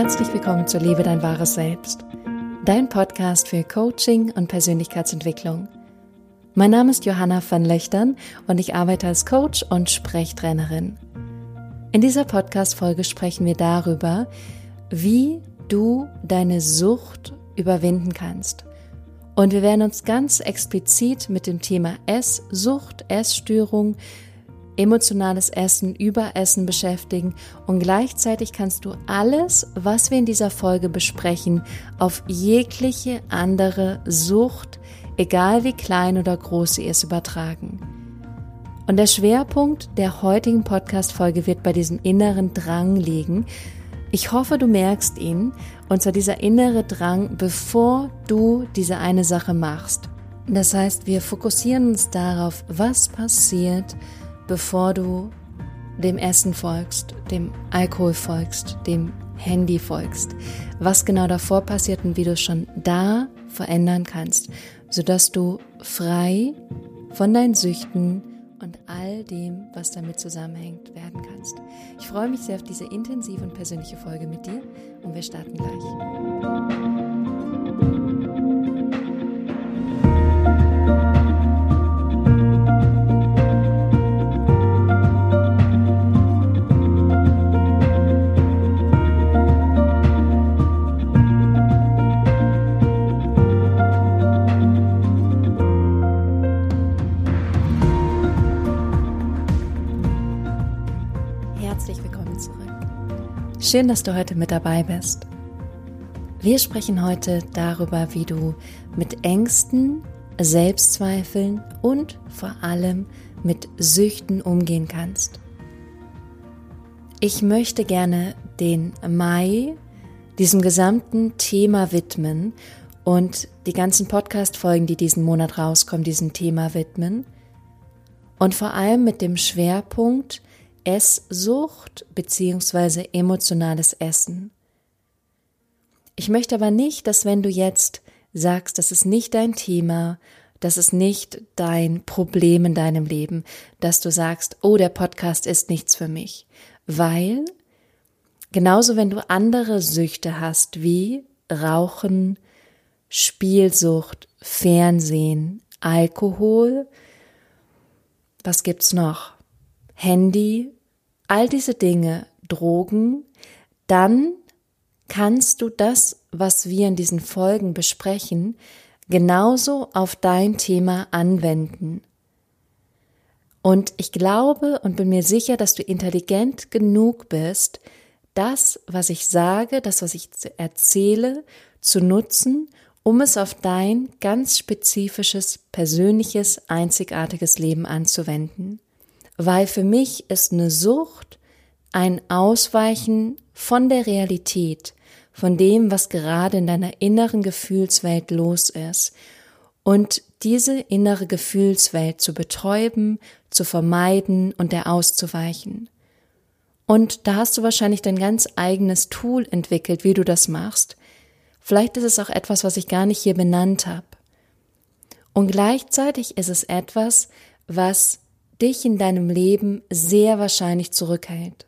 Herzlich willkommen zu Lebe dein wahres Selbst, dein Podcast für Coaching und Persönlichkeitsentwicklung. Mein Name ist Johanna van Löchtern und ich arbeite als Coach und Sprechtrainerin. In dieser Podcast-Folge sprechen wir darüber, wie du deine Sucht überwinden kannst. Und wir werden uns ganz explizit mit dem Thema Esssucht, Essstörung, emotionales Essen, Überessen beschäftigen und gleichzeitig kannst du alles, was wir in dieser Folge besprechen, auf jegliche andere Sucht, egal wie klein oder groß sie ist, übertragen. Und der Schwerpunkt der heutigen Podcast-Folge wird bei diesem inneren Drang liegen. Ich hoffe, du merkst ihn, und zwar dieser innere Drang, bevor du diese eine Sache machst. Das heißt, wir fokussieren uns darauf, was passiert, bevor du dem Essen folgst, dem Alkohol folgst, dem Handy folgst, was genau davor passiert und wie du es schon da verändern kannst, sodass du frei von deinen Süchten und all dem, was damit zusammenhängt, werden kannst. Ich freue mich sehr auf diese intensive und persönliche Folge mit dir und wir starten gleich. Schön, dass du heute mit dabei bist. Wir sprechen heute darüber, wie du mit Ängsten, Selbstzweifeln und vor allem mit Süchten umgehen kannst. Ich möchte gerne den Mai diesem gesamten Thema widmen und die ganzen Podcast-Folgen, die diesen Monat rauskommen, diesem Thema widmen. Und vor allem mit dem Schwerpunkt Esssucht beziehungsweise emotionales Essen. Ich möchte aber nicht, dass wenn du jetzt sagst, das ist nicht dein Thema, das ist nicht dein Problem in deinem Leben, dass du sagst, oh, der Podcast ist nichts für mich. Weil genauso wenn du andere Süchte hast wie Rauchen, Spielsucht, Fernsehen, Alkohol, was gibt's noch? Handy, all diese Dinge, Drogen, dann kannst du das, was wir in diesen Folgen besprechen, genauso auf dein Thema anwenden. Und ich glaube und bin mir sicher, dass du intelligent genug bist, das, was ich sage, das, was ich erzähle, zu nutzen, um es auf dein ganz spezifisches, persönliches, einzigartiges Leben anzuwenden weil für mich ist eine Sucht ein Ausweichen von der Realität, von dem, was gerade in deiner inneren Gefühlswelt los ist. Und diese innere Gefühlswelt zu betäuben, zu vermeiden und der auszuweichen. Und da hast du wahrscheinlich dein ganz eigenes Tool entwickelt, wie du das machst. Vielleicht ist es auch etwas, was ich gar nicht hier benannt habe. Und gleichzeitig ist es etwas, was dich in deinem Leben sehr wahrscheinlich zurückhält.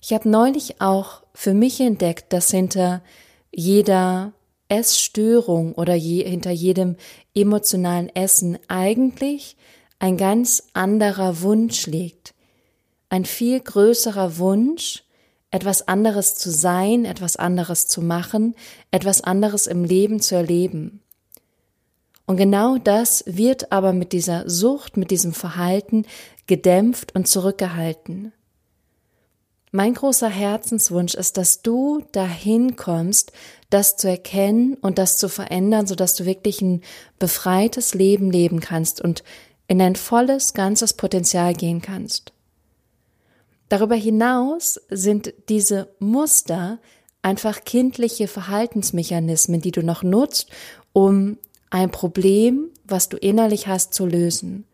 Ich habe neulich auch für mich entdeckt, dass hinter jeder Essstörung oder je, hinter jedem emotionalen Essen eigentlich ein ganz anderer Wunsch liegt. Ein viel größerer Wunsch, etwas anderes zu sein, etwas anderes zu machen, etwas anderes im Leben zu erleben. Und genau das wird aber mit dieser Sucht, mit diesem Verhalten gedämpft und zurückgehalten. Mein großer Herzenswunsch ist, dass du dahin kommst, das zu erkennen und das zu verändern, sodass du wirklich ein befreites Leben leben kannst und in dein volles, ganzes Potenzial gehen kannst. Darüber hinaus sind diese Muster einfach kindliche Verhaltensmechanismen, die du noch nutzt, um ein Problem, was du innerlich hast, zu lösen.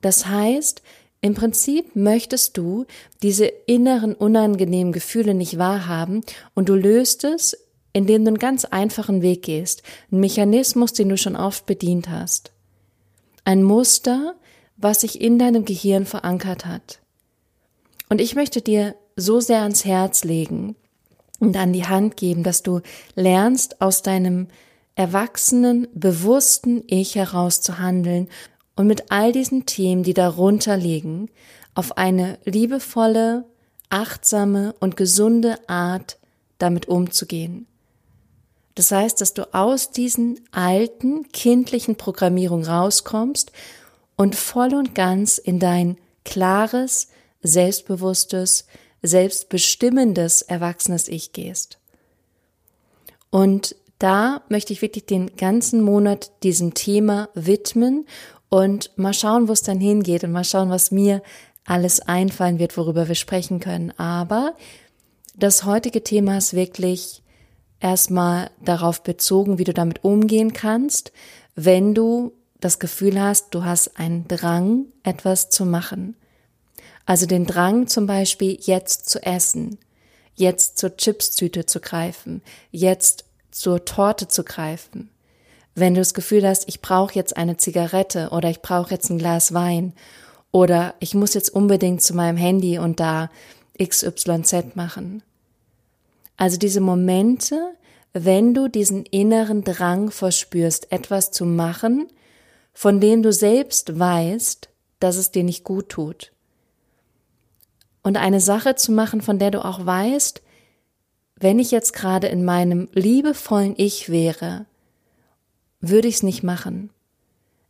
Das heißt, im Prinzip möchtest du diese inneren unangenehmen Gefühle nicht wahrhaben und du löst es, indem du einen ganz einfachen Weg gehst, ein Mechanismus, den du schon oft bedient hast. Ein Muster, was sich in deinem Gehirn verankert hat. Und ich möchte dir so sehr ans Herz legen, und an die Hand geben, dass du lernst, aus deinem erwachsenen, bewussten Ich heraus zu handeln und mit all diesen Themen, die darunter liegen, auf eine liebevolle, achtsame und gesunde Art damit umzugehen. Das heißt, dass du aus diesen alten, kindlichen Programmierungen rauskommst und voll und ganz in dein klares, selbstbewusstes, selbstbestimmendes, erwachsenes Ich gehst. Und da möchte ich wirklich den ganzen Monat diesem Thema widmen und mal schauen, wo es dann hingeht und mal schauen, was mir alles einfallen wird, worüber wir sprechen können. Aber das heutige Thema ist wirklich erstmal darauf bezogen, wie du damit umgehen kannst, wenn du das Gefühl hast, du hast einen Drang, etwas zu machen. Also den Drang zum Beispiel jetzt zu essen, jetzt zur Chipstüte zu greifen, jetzt zur Torte zu greifen. Wenn du das Gefühl hast, ich brauche jetzt eine Zigarette oder ich brauche jetzt ein Glas Wein oder ich muss jetzt unbedingt zu meinem Handy und da XYZ machen. Also diese Momente, wenn du diesen inneren Drang verspürst, etwas zu machen, von dem du selbst weißt, dass es dir nicht gut tut. Und eine Sache zu machen, von der du auch weißt, wenn ich jetzt gerade in meinem liebevollen Ich wäre, würde ich es nicht machen.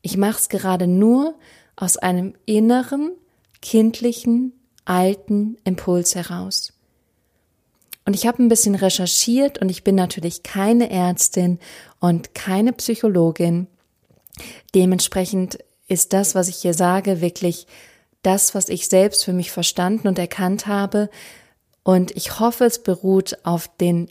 Ich mache es gerade nur aus einem inneren, kindlichen, alten Impuls heraus. Und ich habe ein bisschen recherchiert und ich bin natürlich keine Ärztin und keine Psychologin. Dementsprechend ist das, was ich hier sage, wirklich das, was ich selbst für mich verstanden und erkannt habe. Und ich hoffe, es beruht auf den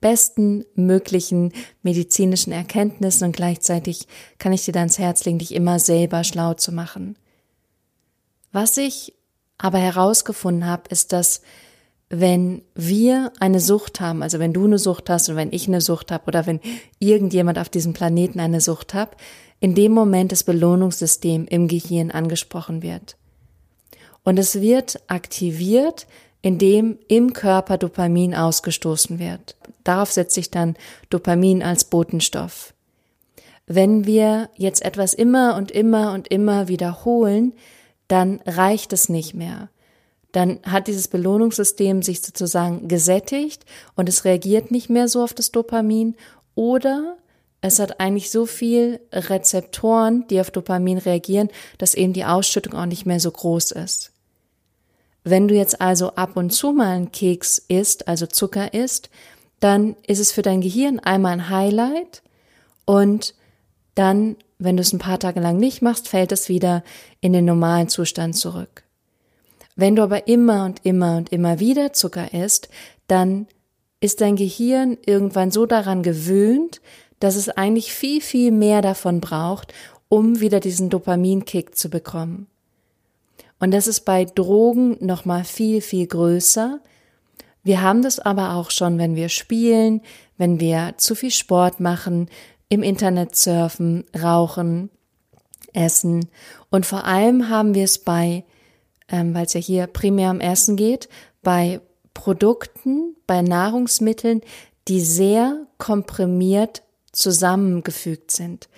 besten möglichen medizinischen Erkenntnissen und gleichzeitig kann ich dir dann ans Herz legen, dich immer selber schlau zu machen. Was ich aber herausgefunden habe, ist, dass wenn wir eine Sucht haben, also wenn du eine Sucht hast und wenn ich eine Sucht habe oder wenn irgendjemand auf diesem Planeten eine Sucht hat, in dem Moment das Belohnungssystem im Gehirn angesprochen wird. Und es wird aktiviert, indem im Körper Dopamin ausgestoßen wird. Darauf setzt sich dann Dopamin als Botenstoff. Wenn wir jetzt etwas immer und immer und immer wiederholen, dann reicht es nicht mehr dann hat dieses Belohnungssystem sich sozusagen gesättigt und es reagiert nicht mehr so auf das Dopamin oder es hat eigentlich so viel Rezeptoren, die auf Dopamin reagieren, dass eben die Ausschüttung auch nicht mehr so groß ist. Wenn du jetzt also ab und zu mal einen Keks isst, also Zucker isst, dann ist es für dein Gehirn einmal ein Highlight und dann, wenn du es ein paar Tage lang nicht machst, fällt es wieder in den normalen Zustand zurück. Wenn du aber immer und immer und immer wieder Zucker isst, dann ist dein Gehirn irgendwann so daran gewöhnt, dass es eigentlich viel, viel mehr davon braucht, um wieder diesen Dopaminkick zu bekommen. Und das ist bei Drogen nochmal viel, viel größer. Wir haben das aber auch schon, wenn wir spielen, wenn wir zu viel Sport machen, im Internet surfen, rauchen, essen. Und vor allem haben wir es bei ähm, weil es ja hier primär am Essen geht, bei Produkten, bei Nahrungsmitteln, die sehr komprimiert zusammengefügt sind.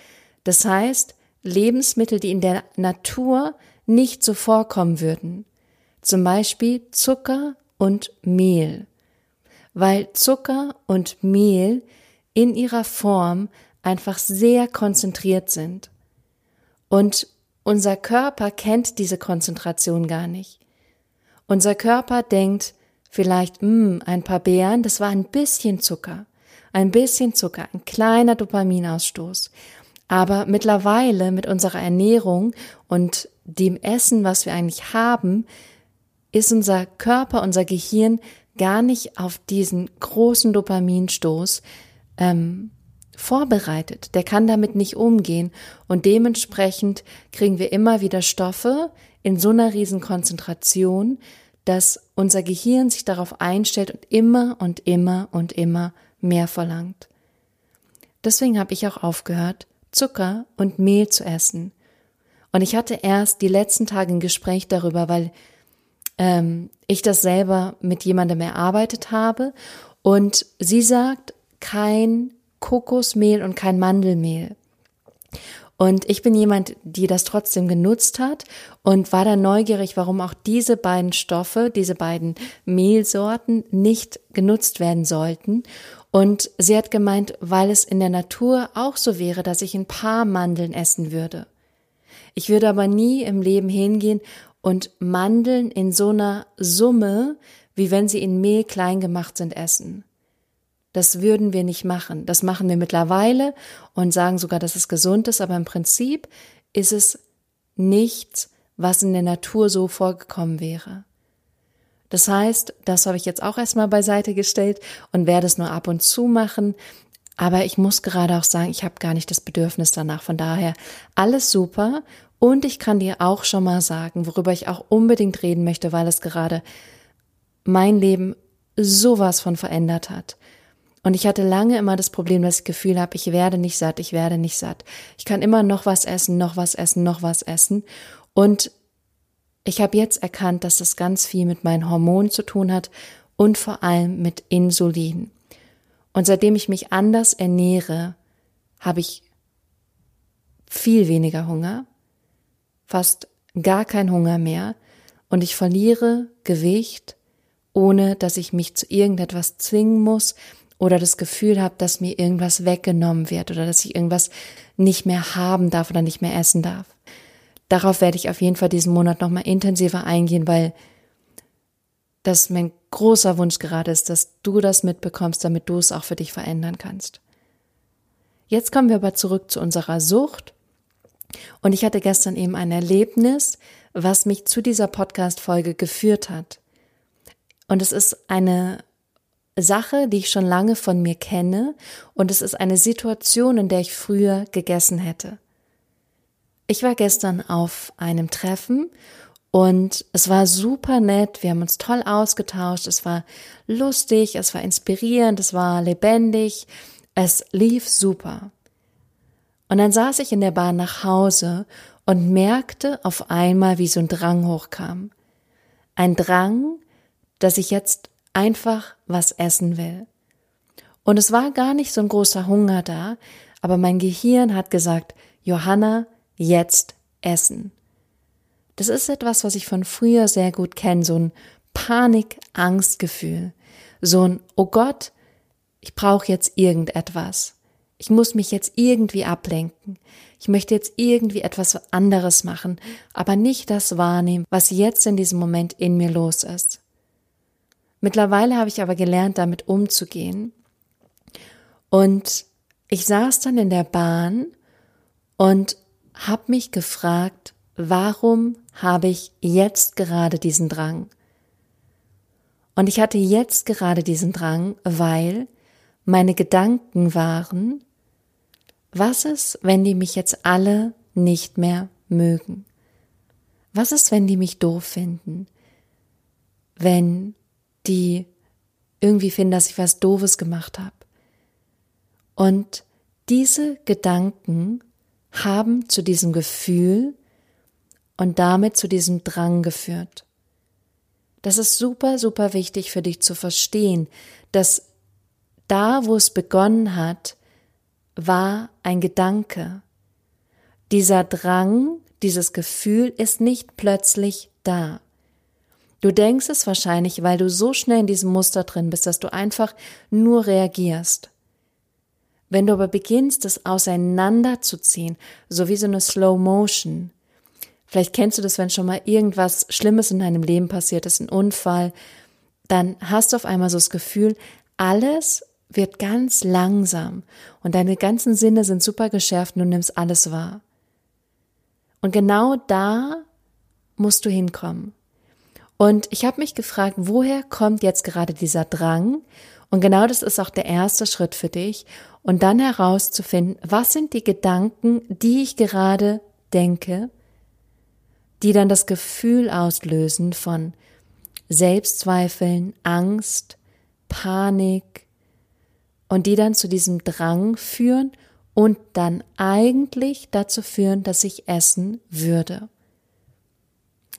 Das heißt, Lebensmittel, die in der Natur nicht so vorkommen würden. Zum Beispiel Zucker und Mehl. Weil Zucker und Mehl in ihrer Form einfach sehr konzentriert sind. Und unser Körper kennt diese Konzentration gar nicht. Unser Körper denkt vielleicht, mh, hm, ein paar Beeren, das war ein bisschen Zucker, ein bisschen Zucker, ein kleiner Dopaminausstoß. Aber mittlerweile mit unserer Ernährung und dem Essen, was wir eigentlich haben, ist unser Körper, unser Gehirn gar nicht auf diesen großen Dopaminstoß ähm, vorbereitet, der kann damit nicht umgehen und dementsprechend kriegen wir immer wieder Stoffe in so einer riesen Konzentration, dass unser Gehirn sich darauf einstellt und immer und immer und immer mehr verlangt. Deswegen habe ich auch aufgehört, Zucker und Mehl zu essen. Und ich hatte erst die letzten Tage ein Gespräch darüber, weil ähm, ich das selber mit jemandem erarbeitet habe Und sie sagt, kein Kokosmehl und kein Mandelmehl. Und ich bin jemand, die das trotzdem genutzt hat und war dann neugierig, warum auch diese beiden Stoffe, diese beiden Mehlsorten nicht genutzt werden sollten. Und sie hat gemeint, weil es in der Natur auch so wäre, dass ich ein paar Mandeln essen würde. Ich würde aber nie im Leben hingehen und Mandeln in so einer Summe, wie wenn sie in Mehl klein gemacht sind, essen. Das würden wir nicht machen. Das machen wir mittlerweile und sagen sogar, dass es gesund ist, aber im Prinzip ist es nichts, was in der Natur so vorgekommen wäre. Das heißt, das habe ich jetzt auch erstmal beiseite gestellt und werde es nur ab und zu machen. Aber ich muss gerade auch sagen, ich habe gar nicht das Bedürfnis danach. Von daher alles super. Und ich kann dir auch schon mal sagen, worüber ich auch unbedingt reden möchte, weil es gerade mein Leben sowas von verändert hat. Und ich hatte lange immer das Problem, dass ich das Gefühl habe, ich werde nicht satt, ich werde nicht satt. Ich kann immer noch was essen, noch was essen, noch was essen. Und ich habe jetzt erkannt, dass das ganz viel mit meinen Hormonen zu tun hat und vor allem mit Insulin. Und seitdem ich mich anders ernähre, habe ich viel weniger Hunger, fast gar kein Hunger mehr und ich verliere Gewicht, ohne dass ich mich zu irgendetwas zwingen muss, oder das Gefühl habe, dass mir irgendwas weggenommen wird oder dass ich irgendwas nicht mehr haben darf oder nicht mehr essen darf. Darauf werde ich auf jeden Fall diesen Monat nochmal intensiver eingehen, weil das mein großer Wunsch gerade ist, dass du das mitbekommst, damit du es auch für dich verändern kannst. Jetzt kommen wir aber zurück zu unserer Sucht. Und ich hatte gestern eben ein Erlebnis, was mich zu dieser Podcast-Folge geführt hat. Und es ist eine Sache, die ich schon lange von mir kenne, und es ist eine Situation, in der ich früher gegessen hätte. Ich war gestern auf einem Treffen und es war super nett, wir haben uns toll ausgetauscht, es war lustig, es war inspirierend, es war lebendig, es lief super. Und dann saß ich in der Bahn nach Hause und merkte auf einmal, wie so ein Drang hochkam. Ein Drang, dass ich jetzt einfach was essen will. Und es war gar nicht so ein großer Hunger da, aber mein Gehirn hat gesagt, Johanna, jetzt essen. Das ist etwas, was ich von früher sehr gut kenne, so ein Panik-Angstgefühl, so ein, oh Gott, ich brauche jetzt irgendetwas. Ich muss mich jetzt irgendwie ablenken. Ich möchte jetzt irgendwie etwas anderes machen, aber nicht das wahrnehmen, was jetzt in diesem Moment in mir los ist. Mittlerweile habe ich aber gelernt, damit umzugehen. Und ich saß dann in der Bahn und habe mich gefragt, warum habe ich jetzt gerade diesen Drang? Und ich hatte jetzt gerade diesen Drang, weil meine Gedanken waren, was ist, wenn die mich jetzt alle nicht mehr mögen? Was ist, wenn die mich doof finden? Wenn die irgendwie finden, dass ich was Doofes gemacht habe. Und diese Gedanken haben zu diesem Gefühl und damit zu diesem Drang geführt. Das ist super, super wichtig für dich zu verstehen, dass da, wo es begonnen hat, war ein Gedanke. Dieser Drang, dieses Gefühl ist nicht plötzlich da. Du denkst es wahrscheinlich, weil du so schnell in diesem Muster drin bist, dass du einfach nur reagierst. Wenn du aber beginnst, es auseinanderzuziehen, so wie so eine Slow Motion, vielleicht kennst du das, wenn schon mal irgendwas Schlimmes in deinem Leben passiert ist, ein Unfall, dann hast du auf einmal so das Gefühl, alles wird ganz langsam und deine ganzen Sinne sind super geschärft und du nimmst alles wahr. Und genau da musst du hinkommen. Und ich habe mich gefragt, woher kommt jetzt gerade dieser Drang? Und genau das ist auch der erste Schritt für dich. Und dann herauszufinden, was sind die Gedanken, die ich gerade denke, die dann das Gefühl auslösen von Selbstzweifeln, Angst, Panik und die dann zu diesem Drang führen und dann eigentlich dazu führen, dass ich essen würde.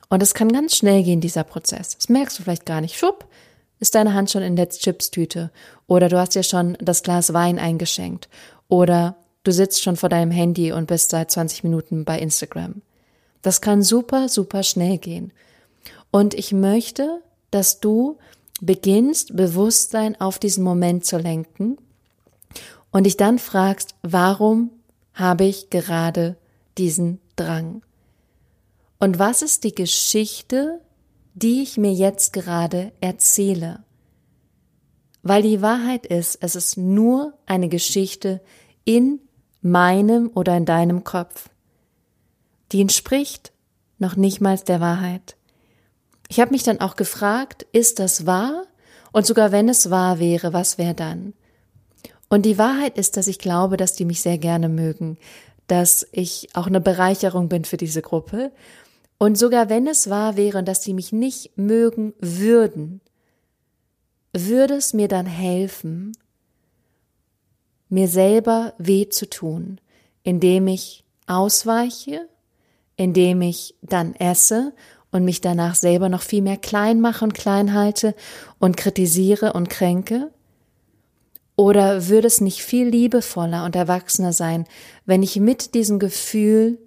Und es kann ganz schnell gehen, dieser Prozess. Das merkst du vielleicht gar nicht. Schupp, ist deine Hand schon in der Chipstüte oder du hast dir schon das Glas Wein eingeschenkt oder du sitzt schon vor deinem Handy und bist seit 20 Minuten bei Instagram. Das kann super, super schnell gehen. Und ich möchte, dass du beginnst, Bewusstsein auf diesen Moment zu lenken und dich dann fragst, warum habe ich gerade diesen Drang? Und was ist die Geschichte, die ich mir jetzt gerade erzähle? Weil die Wahrheit ist, es ist nur eine Geschichte in meinem oder in deinem Kopf. Die entspricht noch nicht mal der Wahrheit. Ich habe mich dann auch gefragt, ist das wahr? Und sogar wenn es wahr wäre, was wäre dann? Und die Wahrheit ist, dass ich glaube, dass die mich sehr gerne mögen, dass ich auch eine Bereicherung bin für diese Gruppe. Und sogar wenn es wahr wäre, dass die mich nicht mögen würden, würde es mir dann helfen, mir selber weh zu tun, indem ich ausweiche, indem ich dann esse und mich danach selber noch viel mehr klein mache und klein halte und kritisiere und kränke? Oder würde es nicht viel liebevoller und erwachsener sein, wenn ich mit diesem Gefühl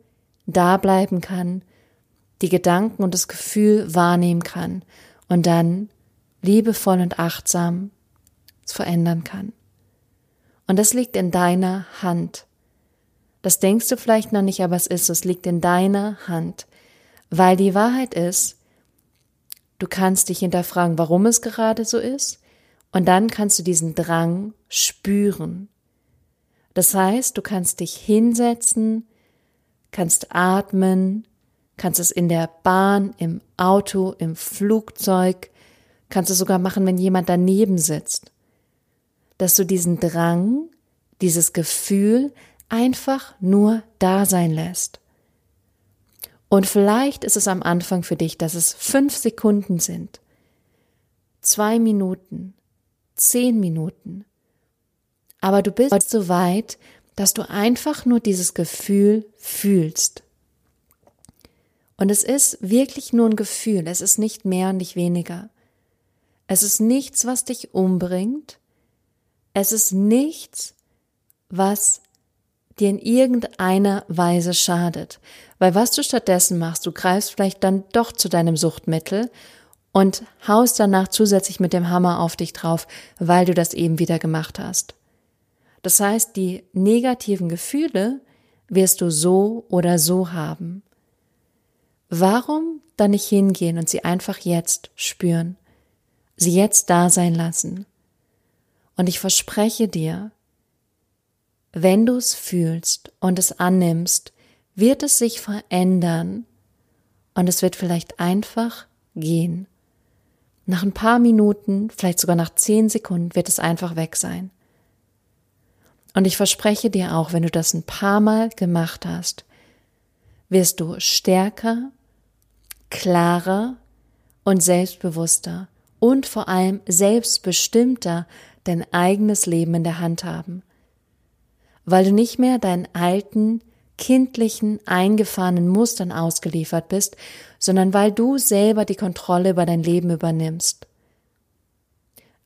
da bleiben kann, die Gedanken und das Gefühl wahrnehmen kann und dann liebevoll und achtsam verändern kann? Und das liegt in deiner Hand. Das denkst du vielleicht noch nicht, aber es ist, es liegt in deiner Hand. Weil die Wahrheit ist, du kannst dich hinterfragen, warum es gerade so ist, und dann kannst du diesen Drang spüren. Das heißt, du kannst dich hinsetzen, kannst atmen, kannst es in der Bahn, im Auto, im Flugzeug, kannst es sogar machen, wenn jemand daneben sitzt. Dass du diesen Drang, dieses Gefühl einfach nur da sein lässt. Und vielleicht ist es am Anfang für dich, dass es fünf Sekunden sind, zwei Minuten, zehn Minuten. Aber du bist so weit, dass du einfach nur dieses Gefühl fühlst. Und es ist wirklich nur ein Gefühl, es ist nicht mehr und nicht weniger. Es ist nichts, was dich umbringt. Es ist nichts, was dir in irgendeiner Weise schadet. Weil was du stattdessen machst, du greifst vielleicht dann doch zu deinem Suchtmittel und haust danach zusätzlich mit dem Hammer auf dich drauf, weil du das eben wieder gemacht hast. Das heißt, die negativen Gefühle wirst du so oder so haben. Warum dann nicht hingehen und sie einfach jetzt spüren, sie jetzt da sein lassen? Und ich verspreche dir, wenn du es fühlst und es annimmst, wird es sich verändern und es wird vielleicht einfach gehen. Nach ein paar Minuten, vielleicht sogar nach zehn Sekunden wird es einfach weg sein. Und ich verspreche dir auch, wenn du das ein paar Mal gemacht hast, wirst du stärker, klarer und selbstbewusster und vor allem selbstbestimmter dein eigenes Leben in der Hand haben weil du nicht mehr deinen alten, kindlichen, eingefahrenen Mustern ausgeliefert bist, sondern weil du selber die Kontrolle über dein Leben übernimmst.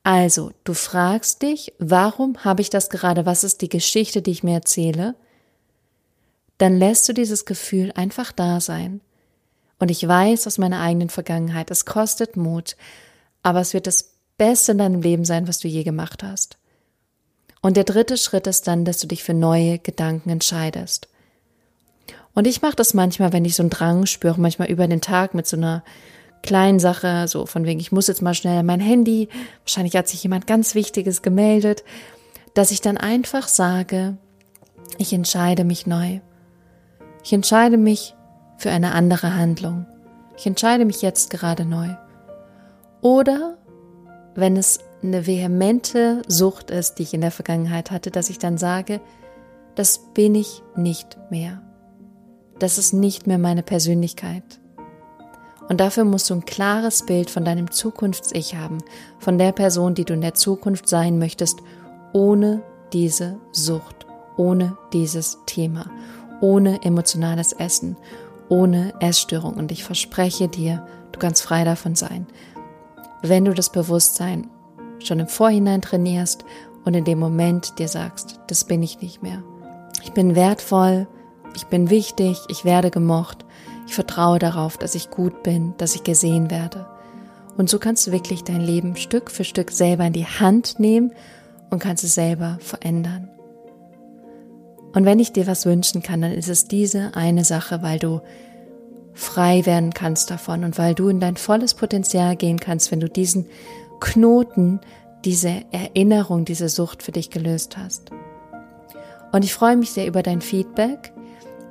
Also, du fragst dich, warum habe ich das gerade, was ist die Geschichte, die ich mir erzähle? Dann lässt du dieses Gefühl einfach da sein. Und ich weiß aus meiner eigenen Vergangenheit, es kostet Mut, aber es wird das Beste in deinem Leben sein, was du je gemacht hast. Und der dritte Schritt ist dann, dass du dich für neue Gedanken entscheidest. Und ich mache das manchmal, wenn ich so einen Drang spüre, manchmal über den Tag mit so einer kleinen Sache, so von wegen, ich muss jetzt mal schnell mein Handy, wahrscheinlich hat sich jemand ganz Wichtiges gemeldet, dass ich dann einfach sage, ich entscheide mich neu. Ich entscheide mich für eine andere Handlung. Ich entscheide mich jetzt gerade neu. Oder wenn es eine vehemente Sucht ist, die ich in der Vergangenheit hatte, dass ich dann sage, das bin ich nicht mehr. Das ist nicht mehr meine Persönlichkeit. Und dafür musst du ein klares Bild von deinem Zukunfts-Ich haben, von der Person, die du in der Zukunft sein möchtest, ohne diese Sucht, ohne dieses Thema, ohne emotionales Essen, ohne Essstörung. Und ich verspreche dir, du kannst frei davon sein. wenn du das Bewusstsein schon im Vorhinein trainierst und in dem Moment dir sagst, das bin ich nicht mehr. Ich bin wertvoll, ich bin wichtig, ich werde gemocht, ich vertraue darauf, dass ich gut bin, dass ich gesehen werde. Und so kannst du wirklich dein Leben Stück für Stück selber in die Hand nehmen und kannst es selber verändern. Und wenn ich dir was wünschen kann, dann ist es diese eine Sache, weil du frei werden kannst davon und weil du in dein volles Potenzial gehen kannst, wenn du diesen Knoten, diese Erinnerung, diese Sucht für dich gelöst hast. Und ich freue mich sehr über dein Feedback.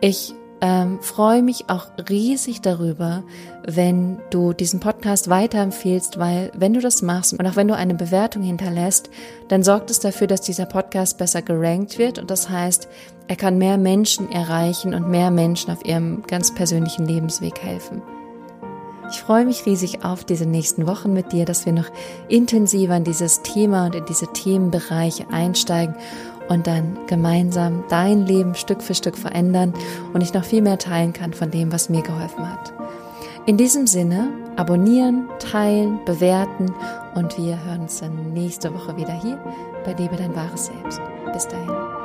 Ich ähm, freue mich auch riesig darüber, wenn du diesen Podcast weiterempfehlst, weil wenn du das machst und auch wenn du eine Bewertung hinterlässt, dann sorgt es dafür, dass dieser Podcast besser gerankt wird und das heißt, er kann mehr Menschen erreichen und mehr Menschen auf ihrem ganz persönlichen Lebensweg helfen. Ich freue mich riesig auf diese nächsten Wochen mit dir, dass wir noch intensiver in dieses Thema und in diese Themenbereiche einsteigen und dann gemeinsam dein Leben Stück für Stück verändern und ich noch viel mehr teilen kann von dem, was mir geholfen hat. In diesem Sinne, abonnieren, teilen, bewerten und wir hören uns dann nächste Woche wieder hier bei Liebe dein wahres Selbst. Bis dahin.